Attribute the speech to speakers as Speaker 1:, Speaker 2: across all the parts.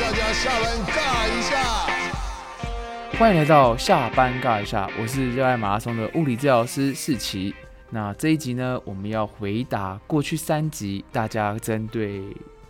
Speaker 1: 大家下班尬一下。
Speaker 2: 欢迎来到下班尬一下，我是热爱马拉松的物理治疗师世奇。那这一集呢，我们要回答过去三集大家针对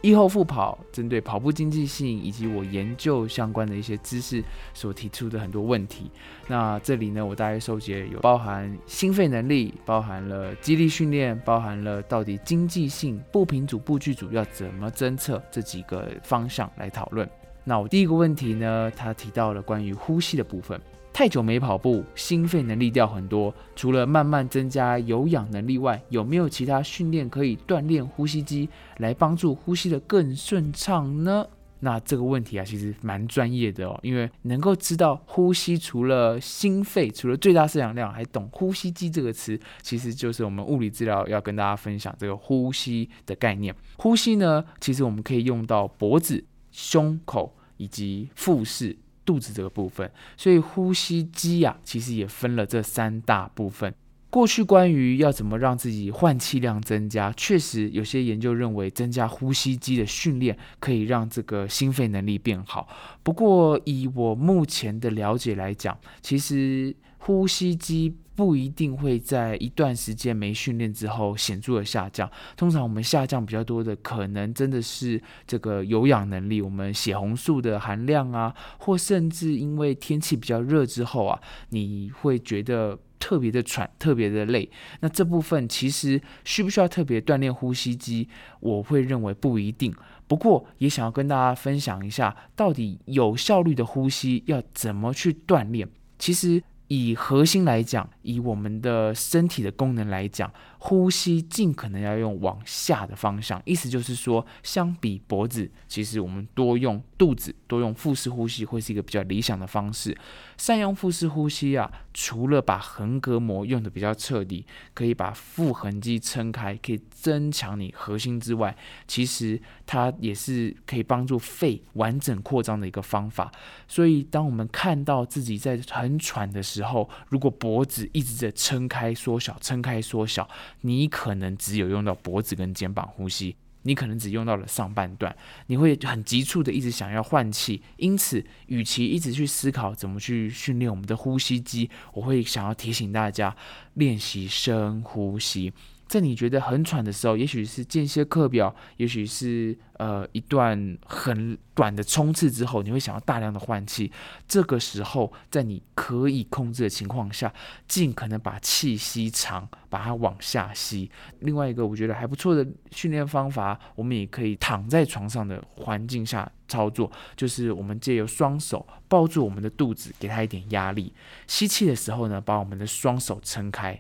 Speaker 2: 疫后复跑、针对跑步经济性以及我研究相关的一些知识所提出的很多问题。那这里呢，我大概收集有包含心肺能力，包含了肌力训练，包含了到底经济性步频组、步距组要怎么侦测这几个方向来讨论。那我第一个问题呢，他提到了关于呼吸的部分。太久没跑步，心肺能力掉很多。除了慢慢增加有氧能力外，有没有其他训练可以锻炼呼吸机，来帮助呼吸的更顺畅呢？那这个问题啊，其实蛮专业的哦，因为能够知道呼吸，除了心肺，除了最大摄氧量，还懂呼吸机这个词，其实就是我们物理治疗要跟大家分享这个呼吸的概念。呼吸呢，其实我们可以用到脖子、胸口以及腹式。肚子这个部分，所以呼吸机呀，其实也分了这三大部分。过去关于要怎么让自己换气量增加，确实有些研究认为增加呼吸机的训练可以让这个心肺能力变好。不过以我目前的了解来讲，其实呼吸机。不一定会在一段时间没训练之后显著的下降。通常我们下降比较多的，可能真的是这个有氧能力，我们血红素的含量啊，或甚至因为天气比较热之后啊，你会觉得特别的喘，特别的累。那这部分其实需不需要特别锻炼呼吸机？我会认为不一定。不过也想要跟大家分享一下，到底有效率的呼吸要怎么去锻炼？其实。以核心来讲，以我们的身体的功能来讲。呼吸尽可能要用往下的方向，意思就是说，相比脖子，其实我们多用肚子，多用腹式呼吸会是一个比较理想的方式。善用腹式呼吸啊，除了把横膈膜用的比较彻底，可以把腹横肌撑开，可以增强你核心之外，其实它也是可以帮助肺完整扩张的一个方法。所以，当我们看到自己在很喘的时候，如果脖子一直在撑开缩小，撑开缩小。你可能只有用到脖子跟肩膀呼吸，你可能只用到了上半段，你会很急促的一直想要换气，因此，与其一直去思考怎么去训练我们的呼吸机，我会想要提醒大家练习深呼吸。在你觉得很喘的时候，也许是间歇课表，也许是呃一段很短的冲刺之后，你会想要大量的换气。这个时候，在你可以控制的情况下，尽可能把气吸长，把它往下吸。另外一个我觉得还不错的训练方法，我们也可以躺在床上的环境下操作，就是我们借由双手抱住我们的肚子，给它一点压力。吸气的时候呢，把我们的双手撑开。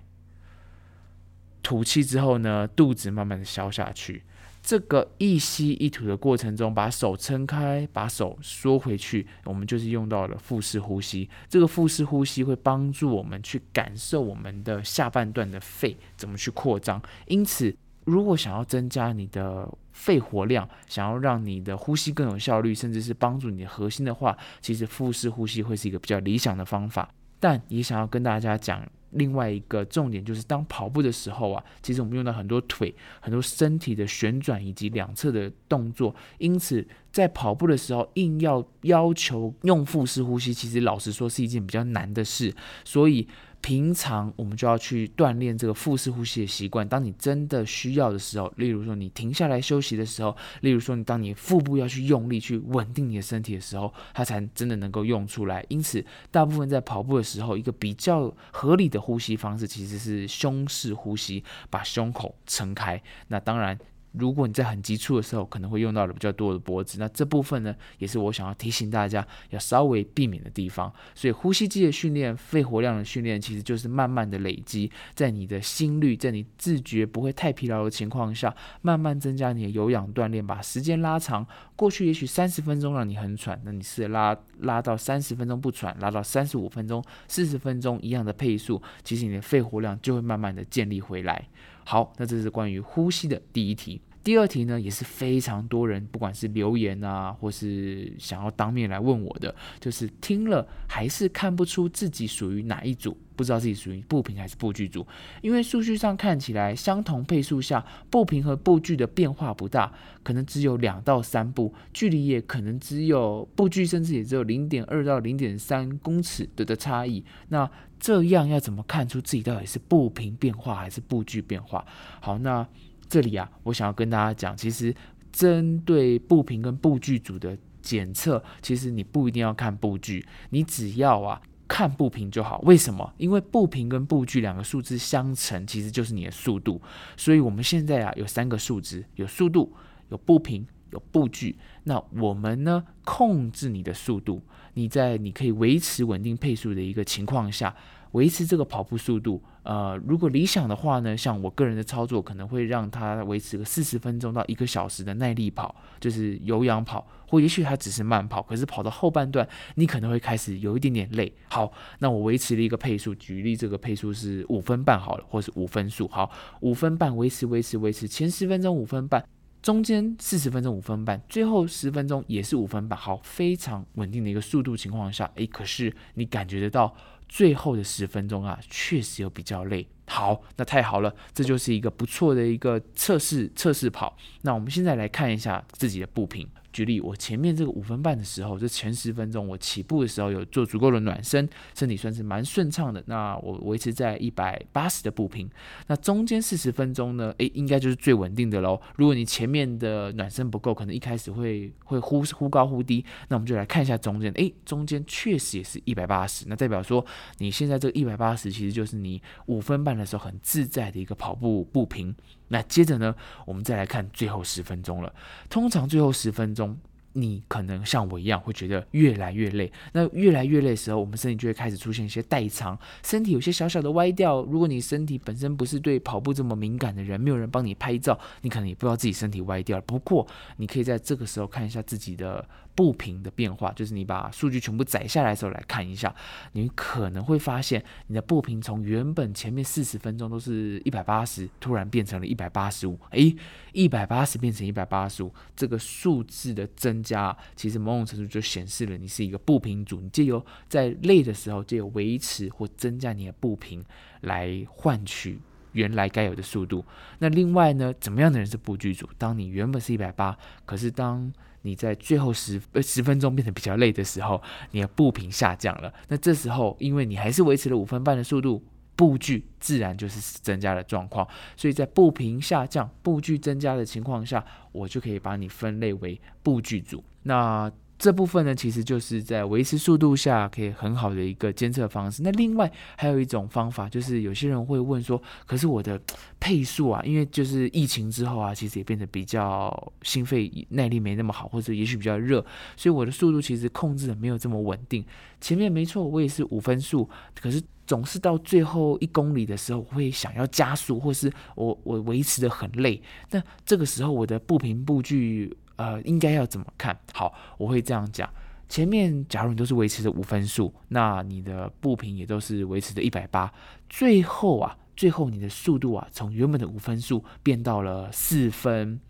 Speaker 2: 吐气之后呢，肚子慢慢的消下去。这个一吸一吐的过程中，把手撑开，把手缩回去，我们就是用到了腹式呼吸。这个腹式呼吸会帮助我们去感受我们的下半段的肺怎么去扩张。因此，如果想要增加你的肺活量，想要让你的呼吸更有效率，甚至是帮助你的核心的话，其实腹式呼吸会是一个比较理想的方法。但也想要跟大家讲。另外一个重点就是，当跑步的时候啊，其实我们用到很多腿、很多身体的旋转以及两侧的动作，因此在跑步的时候硬要要求用腹式呼吸，其实老实说是一件比较难的事，所以。平常我们就要去锻炼这个腹式呼吸的习惯。当你真的需要的时候，例如说你停下来休息的时候，例如说你当你腹部要去用力去稳定你的身体的时候，它才真的能够用出来。因此，大部分在跑步的时候，一个比较合理的呼吸方式其实是胸式呼吸，把胸口撑开。那当然。如果你在很急促的时候，可能会用到了比较多的脖子，那这部分呢，也是我想要提醒大家要稍微避免的地方。所以呼吸机的训练、肺活量的训练，其实就是慢慢的累积，在你的心率，在你自觉不会太疲劳的情况下，慢慢增加你的有氧锻炼，把时间拉长。过去也许三十分钟让你很喘，那你试拉拉到三十分钟不喘，拉到三十五分钟、四十分钟一样的配速，其实你的肺活量就会慢慢的建立回来。好，那这是关于呼吸的第一题。第二题呢，也是非常多人不管是留言啊，或是想要当面来问我的，就是听了还是看不出自己属于哪一组。不知道自己属于步频还是步距组，因为数据上看起来相同配速下，步频和步距的变化不大，可能只有两到三步，距离也可能只有步距，甚至也只有零点二到零点三公尺的的差异。那这样要怎么看出自己到底是步频变化还是步距变化？好，那这里啊，我想要跟大家讲，其实针对步频跟步距组的检测，其实你不一定要看步距，你只要啊。看步频就好，为什么？因为步频跟步距两个数字相乘，其实就是你的速度。所以我们现在啊有三个数值，有速度、有步频、有步距。那我们呢控制你的速度，你在你可以维持稳定配速的一个情况下。维持这个跑步速度，呃，如果理想的话呢，像我个人的操作，可能会让它维持个四十分钟到一个小时的耐力跑，就是有氧跑，或也许它只是慢跑，可是跑到后半段，你可能会开始有一点点累。好，那我维持了一个配速，举例这个配速是五分半好了，或是五分速，好，五分半维持维持维持，前十分钟五分半，中间四十分钟五分半，最后十分钟也是五分半，好，非常稳定的一个速度情况下，诶，可是你感觉得到。最后的十分钟啊，确实有比较累。好，那太好了，这就是一个不错的一个测试测试跑。那我们现在来看一下自己的步频。举例，我前面这个五分半的时候，这前十分钟我起步的时候有做足够的暖身，身体算是蛮顺畅的。那我维持在一百八十的步频。那中间四十分钟呢？诶，应该就是最稳定的喽。如果你前面的暖身不够，可能一开始会会忽忽高忽低。那我们就来看一下中间，诶，中间确实也是一百八十。那代表说你现在这个一百八十其实就是你五分半的时候很自在的一个跑步步频。那接着呢，我们再来看最后十分钟了。通常最后十分钟。你可能像我一样会觉得越来越累，那越来越累的时候，我们身体就会开始出现一些代偿，身体有些小小的歪掉。如果你身体本身不是对跑步这么敏感的人，没有人帮你拍照，你可能也不知道自己身体歪掉了。不过，你可以在这个时候看一下自己的。步频的变化，就是你把数据全部载下来的时候来看一下，你可能会发现你的步频从原本前面四十分钟都是一百八十，突然变成了一百八十五。诶，一百八十变成一百八十五，这个数字的增加，其实某种程度就显示了你是一个步频组。你借由在累的时候，借由维持或增加你的步频，来换取原来该有的速度。那另外呢，怎么样的人是步距组？当你原本是一百八，可是当你在最后十呃十分钟变得比较累的时候，你的步频下降了。那这时候，因为你还是维持了五分半的速度，步距自然就是增加的状况。所以在步频下降、步距增加的情况下，我就可以把你分类为步距组。那这部分呢，其实就是在维持速度下可以很好的一个监测方式。那另外还有一种方法，就是有些人会问说，可是我的配速啊，因为就是疫情之后啊，其实也变得比较心肺耐力没那么好，或者也许比较热，所以我的速度其实控制的没有这么稳定。前面没错，我也是五分速，可是总是到最后一公里的时候，我会想要加速，或是我我维持的很累。那这个时候我的步频步距。呃，应该要怎么看好？我会这样讲：前面假如你都是维持着五分数，那你的步频也都是维持着一百八。最后啊，最后你的速度啊，从原本的五分数变到了四分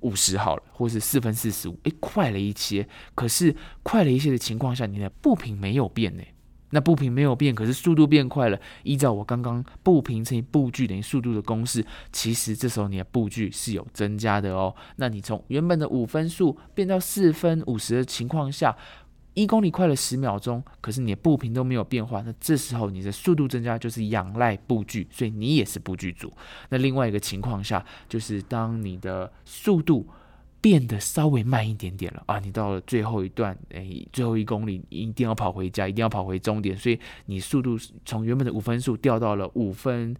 Speaker 2: 五十好了，或是四分四十五，诶，快了一些。可是快了一些的情况下，你的步频没有变呢。那步频没有变，可是速度变快了。依照我刚刚步频乘以步距等于速度的公式，其实这时候你的步距是有增加的哦。那你从原本的五分速变到四分五十的情况下，一公里快了十秒钟，可是你的步频都没有变化，那这时候你的速度增加就是仰赖步距，所以你也是步距组。那另外一个情况下，就是当你的速度。变得稍微慢一点点了啊！你到了最后一段，哎，最后一公里一定要跑回家，一定要跑回终点，所以你速度从原本的五分速掉到了五分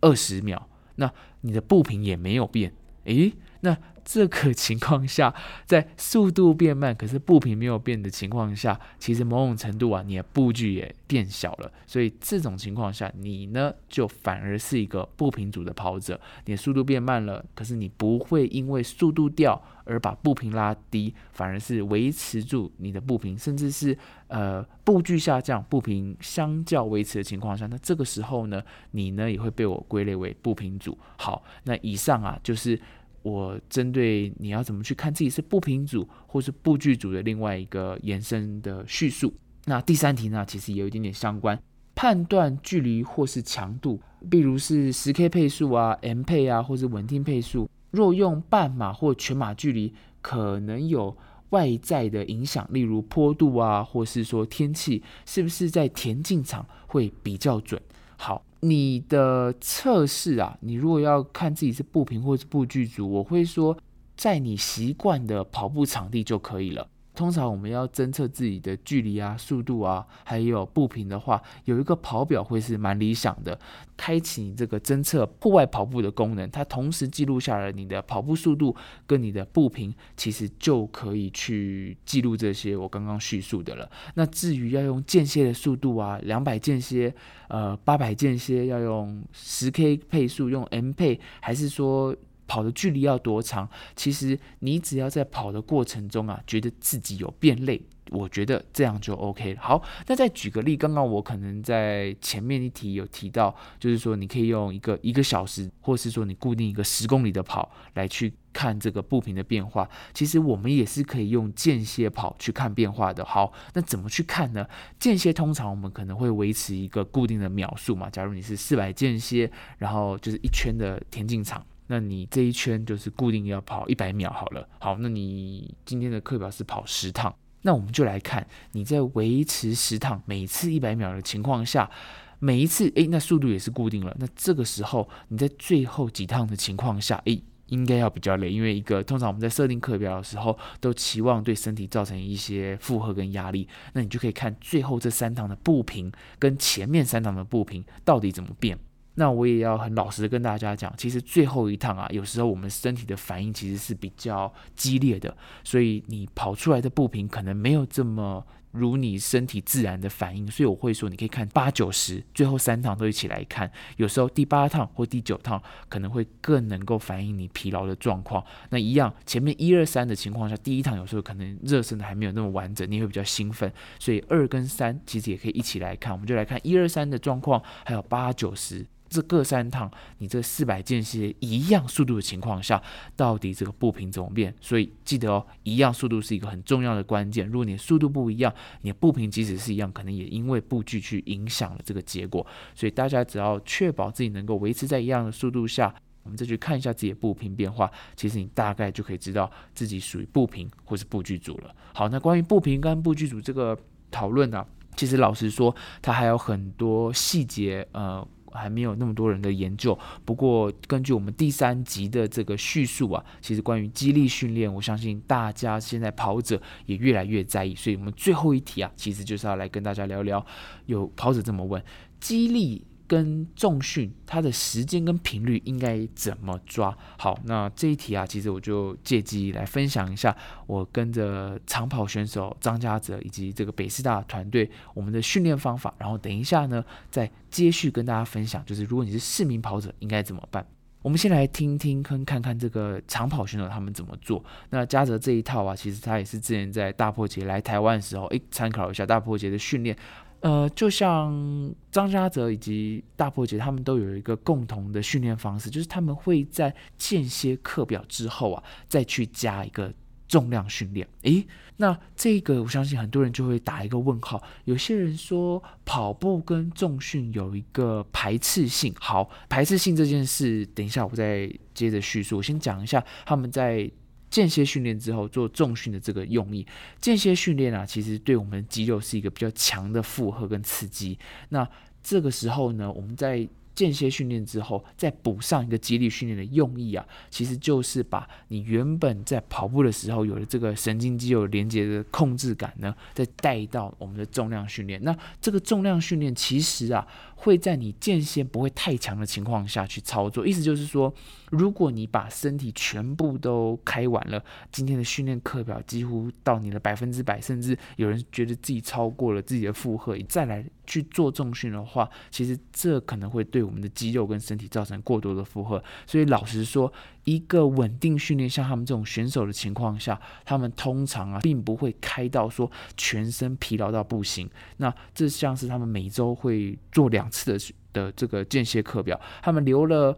Speaker 2: 二十秒，那你的步频也没有变，诶，那。这个情况下，在速度变慢，可是步频没有变的情况下，其实某种程度啊，你的步距也变小了。所以这种情况下，你呢就反而是一个步频组的跑者。你的速度变慢了，可是你不会因为速度掉而把步频拉低，反而是维持住你的步频，甚至是呃步距下降，步频相较维持的情况下，那这个时候呢，你呢也会被我归类为步频组。好，那以上啊就是。我针对你要怎么去看自己是步频组或是步距组的另外一个延伸的叙述。那第三题呢，其实也有一点点相关。判断距离或是强度，比如是十 K 配速啊、M 配啊，或是稳定配速。若用半马或全马距离，可能有外在的影响，例如坡度啊，或是说天气，是不是在田径场会比较准？好，你的测试啊，你如果要看自己是步频或是步距组，我会说，在你习惯的跑步场地就可以了。通常我们要侦测自己的距离啊、速度啊，还有步频的话，有一个跑表会是蛮理想的。开启你这个侦测户外跑步的功能，它同时记录下了你的跑步速度跟你的步频，其实就可以去记录这些我刚刚叙述的了。那至于要用间歇的速度啊，两百间歇，呃，八百间歇，要用十 K 配速，用 M 配，还是说？跑的距离要多长？其实你只要在跑的过程中啊，觉得自己有变累，我觉得这样就 OK 了。好，那再举个例，刚刚我可能在前面一题有提到，就是说你可以用一个一个小时，或是说你固定一个十公里的跑来去看这个步频的变化。其实我们也是可以用间歇跑去看变化的。好，那怎么去看呢？间歇通常我们可能会维持一个固定的秒数嘛。假如你是四百间歇，然后就是一圈的田径场。那你这一圈就是固定要跑一百秒好了。好，那你今天的课表是跑十趟，那我们就来看你在维持十趟每次一百秒的情况下，每一次诶，那速度也是固定了。那这个时候你在最后几趟的情况下，诶，应该要比较累，因为一个通常我们在设定课表的时候都期望对身体造成一些负荷跟压力。那你就可以看最后这三趟的步频跟前面三趟的步频到底怎么变。那我也要很老实的跟大家讲，其实最后一趟啊，有时候我们身体的反应其实是比较激烈的，所以你跑出来的步频可能没有这么如你身体自然的反应，所以我会说你可以看八九十，最后三趟都一起来看，有时候第八趟或第九趟可能会更能够反映你疲劳的状况。那一样，前面一二三的情况下，第一趟有时候可能热身的还没有那么完整，你会比较兴奋，所以二跟三其实也可以一起来看，我们就来看一二三的状况，还有八九十。这各三趟，你这四百间歇一样速度的情况下，到底这个步频怎么变？所以记得哦，一样速度是一个很重要的关键。如果你速度不一样，你的步频即使是一样，可能也因为步距去影响了这个结果。所以大家只要确保自己能够维持在一样的速度下，我们再去看一下自己的步频变化，其实你大概就可以知道自己属于步频或是步距组了。好，那关于步频跟步距组这个讨论呢，其实老实说，它还有很多细节，呃。还没有那么多人的研究，不过根据我们第三集的这个叙述啊，其实关于激励训练，我相信大家现在跑者也越来越在意，所以我们最后一题啊，其实就是要来跟大家聊聊，有跑者这么问，激励。跟重训，它的时间跟频率应该怎么抓？好，那这一题啊，其实我就借机来分享一下，我跟着长跑选手张家泽以及这个北师大团队我们的训练方法，然后等一下呢，再接续跟大家分享，就是如果你是市民跑者，应该怎么办？我们先来听听跟看看这个长跑选手他们怎么做。那嘉泽这一套啊，其实他也是之前在大破节来台湾的时候，诶，参考一下大破节的训练。呃，就像张家泽以及大破节，他们都有一个共同的训练方式，就是他们会在间歇课表之后啊，再去加一个重量训练。诶，那这个我相信很多人就会打一个问号。有些人说跑步跟重训有一个排斥性。好，排斥性这件事，等一下我再接着叙述。我先讲一下他们在。间歇训练之后做重训的这个用意，间歇训练啊，其实对我们肌肉是一个比较强的负荷跟刺激。那这个时候呢，我们在间歇训练之后，再补上一个肌力训练的用意啊，其实就是把你原本在跑步的时候有的这个神经肌肉连接的控制感呢，再带到我们的重量训练。那这个重量训练其实啊，会在你间歇不会太强的情况下去操作，意思就是说。如果你把身体全部都开完了，今天的训练课表几乎到你的百分之百，甚至有人觉得自己超过了自己的负荷，你再来去做重训的话，其实这可能会对对我们的肌肉跟身体造成过多的负荷。所以老实说，一个稳定训练，像他们这种选手的情况下，他们通常啊，并不会开到说全身疲劳到不行。那这像是他们每周会做两次的的这个间歇课表，他们留了。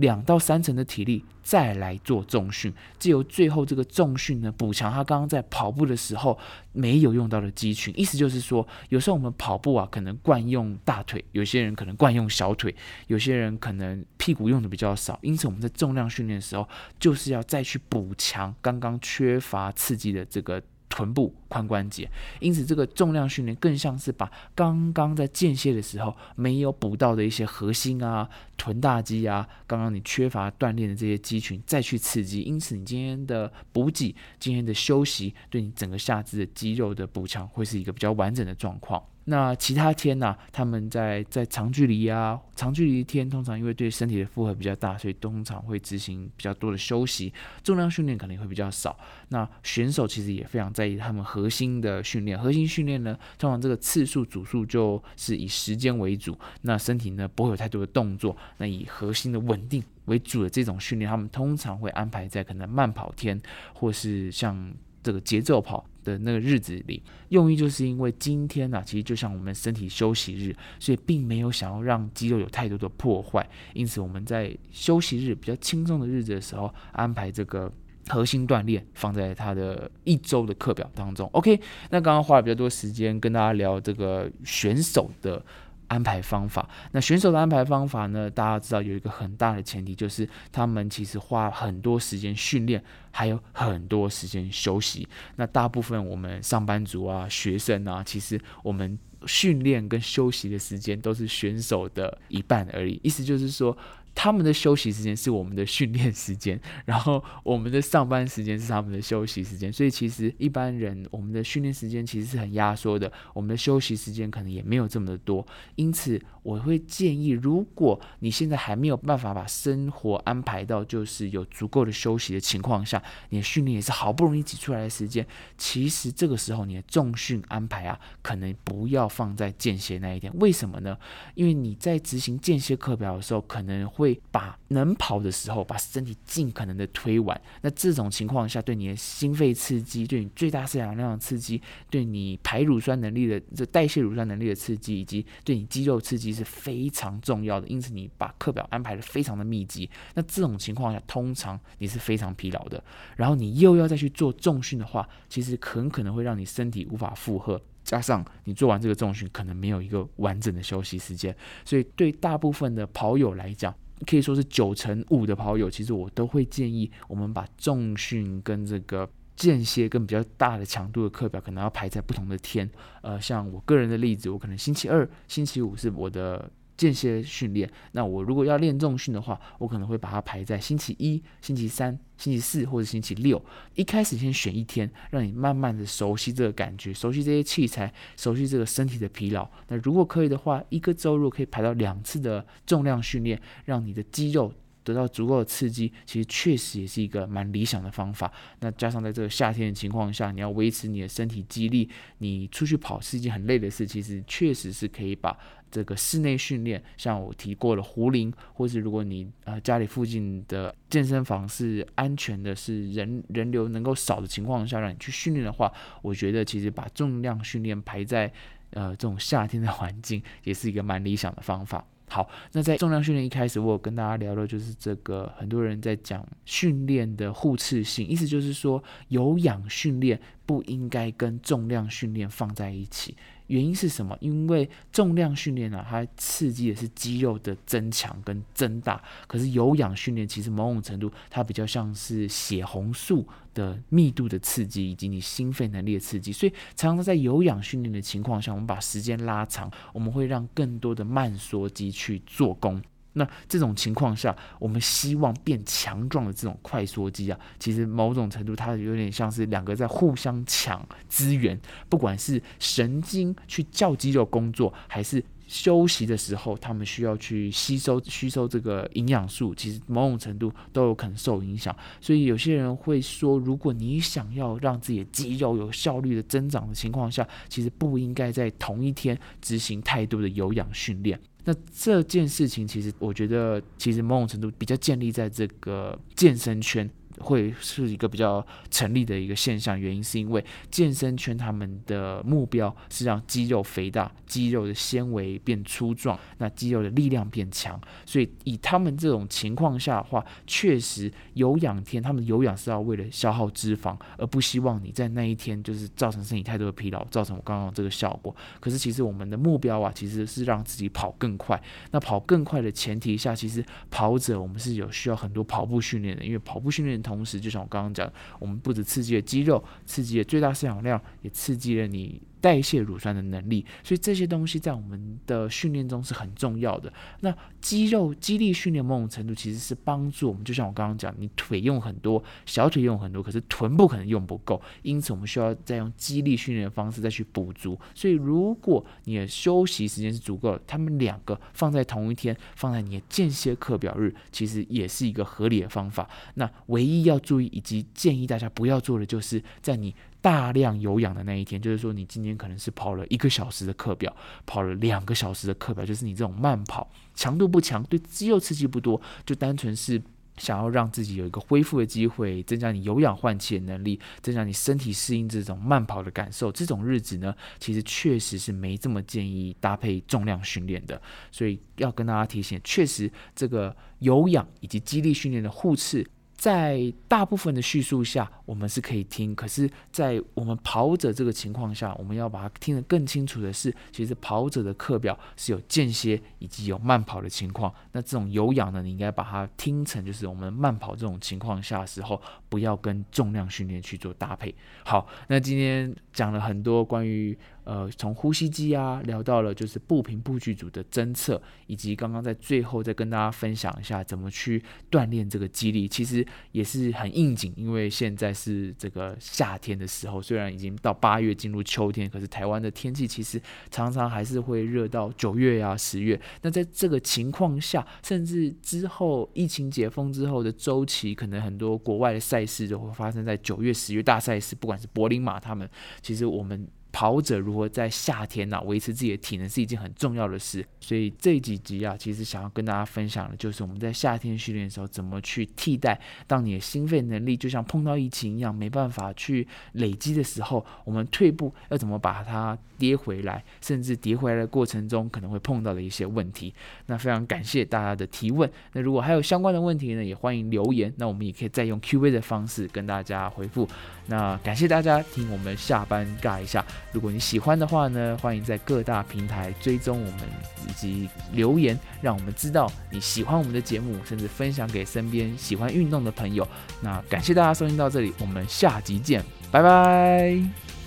Speaker 2: 两到三成的体力再来做重训，借由最后这个重训呢，补强他刚刚在跑步的时候没有用到的肌群。意思就是说，有时候我们跑步啊，可能惯用大腿，有些人可能惯用小腿，有些人可能屁股用的比较少。因此，我们在重量训练的时候，就是要再去补强刚刚缺乏刺激的这个。臀部髋关节，因此这个重量训练更像是把刚刚在间歇的时候没有补到的一些核心啊、臀大肌啊，刚刚你缺乏锻炼的这些肌群再去刺激。因此，你今天的补给、今天的休息，对你整个下肢的肌肉的补强会是一个比较完整的状况。那其他天呢？他们在在长距离啊，长距离天通常因为对身体的负荷比较大，所以通常会执行比较多的休息，重量训练可能会比较少。那选手其实也非常在意他们核心的训练，核心训练呢，通常这个次数组数就是以时间为主，那身体呢不会有太多的动作，那以核心的稳定为主的这种训练，他们通常会安排在可能慢跑天，或是像这个节奏跑。的那个日子里，用意就是因为今天呢，其实就像我们身体休息日，所以并没有想要让肌肉有太多的破坏，因此我们在休息日比较轻松的日子的时候，安排这个核心锻炼放在他的一周的课表当中。OK，那刚刚花了比较多时间跟大家聊这个选手的。安排方法，那选手的安排方法呢？大家知道有一个很大的前提，就是他们其实花很多时间训练，还有很多时间休息。那大部分我们上班族啊、学生啊，其实我们训练跟休息的时间都是选手的一半而已。意思就是说。他们的休息时间是我们的训练时间，然后我们的上班时间是他们的休息时间，所以其实一般人我们的训练时间其实是很压缩的，我们的休息时间可能也没有这么的多，因此我会建议，如果你现在还没有办法把生活安排到就是有足够的休息的情况下，你的训练也是好不容易挤出来的时间，其实这个时候你的重训安排啊，可能不要放在间歇那一天，为什么呢？因为你在执行间歇课表的时候，可能会把能跑的时候，把身体尽可能的推完。那这种情况下，对你的心肺刺激，对你最大摄氧量的刺激，对你排乳酸能力的这代谢乳酸能力的刺激，以及对你肌肉刺激是非常重要的。因此，你把课表安排的非常的密集。那这种情况下，通常你是非常疲劳的。然后你又要再去做重训的话，其实很可能会让你身体无法负荷。加上你做完这个重训，可能没有一个完整的休息时间。所以，对大部分的跑友来讲，可以说是九成五的跑友，其实我都会建议我们把重训跟这个间歇跟比较大的强度的课表，可能要排在不同的天。呃，像我个人的例子，我可能星期二、星期五是我的。间歇训练，那我如果要练重训的话，我可能会把它排在星期一、星期三、星期四或者星期六。一开始先选一天，让你慢慢的熟悉这个感觉，熟悉这些器材，熟悉这个身体的疲劳。那如果可以的话，一个周如果可以排到两次的重量训练，让你的肌肉。得到足够的刺激，其实确实也是一个蛮理想的方法。那加上在这个夏天的情况下，你要维持你的身体肌力，你出去跑是一件很累的事。其实确实是可以把这个室内训练，像我提过的壶铃，或是如果你呃家里附近的健身房是安全的，是人人流能够少的情况下，让你去训练的话，我觉得其实把重量训练排在呃这种夏天的环境，也是一个蛮理想的方法。好，那在重量训练一开始，我有跟大家聊的就是这个，很多人在讲训练的互斥性，意思就是说有氧训练不应该跟重量训练放在一起。原因是什么？因为重量训练呢，它刺激的是肌肉的增强跟增大。可是有氧训练其实某种程度，它比较像是血红素的密度的刺激，以及你心肺能力的刺激。所以，常常在有氧训练的情况下，我们把时间拉长，我们会让更多的慢缩肌去做功。那这种情况下，我们希望变强壮的这种快缩肌啊，其实某种程度它有点像是两个在互相抢资源，不管是神经去叫肌肉工作，还是休息的时候，他们需要去吸收吸收这个营养素，其实某种程度都有可能受影响。所以有些人会说，如果你想要让自己的肌肉有效率的增长的情况下，其实不应该在同一天执行太多的有氧训练。那这件事情，其实我觉得，其实某种程度比较建立在这个健身圈。会是一个比较成立的一个现象。原因是因为健身圈他们的目标是让肌肉肥大，肌肉的纤维变粗壮，那肌肉的力量变强。所以以他们这种情况下的话，确实有氧天，他们有氧是要为了消耗脂肪，而不希望你在那一天就是造成身体太多的疲劳，造成我刚刚这个效果。可是其实我们的目标啊，其实是让自己跑更快。那跑更快的前提下，其实跑者我们是有需要很多跑步训练的，因为跑步训练同时，就像我刚刚讲，我们不止刺激了肌肉，刺激了最大摄氧量，也刺激了你。代谢乳酸的能力，所以这些东西在我们的训练中是很重要的。那肌肉肌力训练某种程度其实是帮助我们，就像我刚刚讲，你腿用很多，小腿用很多，可是臀部可能用不够，因此我们需要再用肌力训练的方式再去补足。所以如果你的休息时间是足够，他们两个放在同一天，放在你的间歇课表日，其实也是一个合理的方法。那唯一要注意以及建议大家不要做的，就是在你。大量有氧的那一天，就是说你今天可能是跑了一个小时的课表，跑了两个小时的课表，就是你这种慢跑，强度不强，对肌肉刺激不多，就单纯是想要让自己有一个恢复的机会，增加你有氧换气的能力，增加你身体适应这种慢跑的感受。这种日子呢，其实确实是没这么建议搭配重量训练的，所以要跟大家提醒，确实这个有氧以及肌力训练的互斥。在大部分的叙述下，我们是可以听；可是，在我们跑者这个情况下，我们要把它听得更清楚的是，其实跑者的课表是有间歇以及有慢跑的情况。那这种有氧呢，你应该把它听成就是我们慢跑这种情况下的时候，不要跟重量训练去做搭配。好，那今天讲了很多关于。呃，从呼吸机啊聊到了就是步频步距组的侦测，以及刚刚在最后再跟大家分享一下怎么去锻炼这个肌力，其实也是很应景，因为现在是这个夏天的时候，虽然已经到八月进入秋天，可是台湾的天气其实常常还是会热到九月呀、十月。那在这个情况下，甚至之后疫情解封之后的周期，可能很多国外的赛事都会发生在九月、十月大赛事，不管是柏林马他们，其实我们。跑者如何在夏天呢维持自己的体能是一件很重要的事，所以这几集啊，其实想要跟大家分享的就是我们在夏天训练的时候怎么去替代。当你的心肺能力就像碰到疫情一样没办法去累积的时候，我们退步要怎么把它跌回来，甚至跌回来的过程中可能会碰到的一些问题。那非常感谢大家的提问。那如果还有相关的问题呢，也欢迎留言。那我们也可以再用 Q&A 的方式跟大家回复。那感谢大家听我们下班尬一下。如果你喜欢的话呢，欢迎在各大平台追踪我们以及留言，让我们知道你喜欢我们的节目，甚至分享给身边喜欢运动的朋友。那感谢大家收听到这里，我们下集见，拜拜。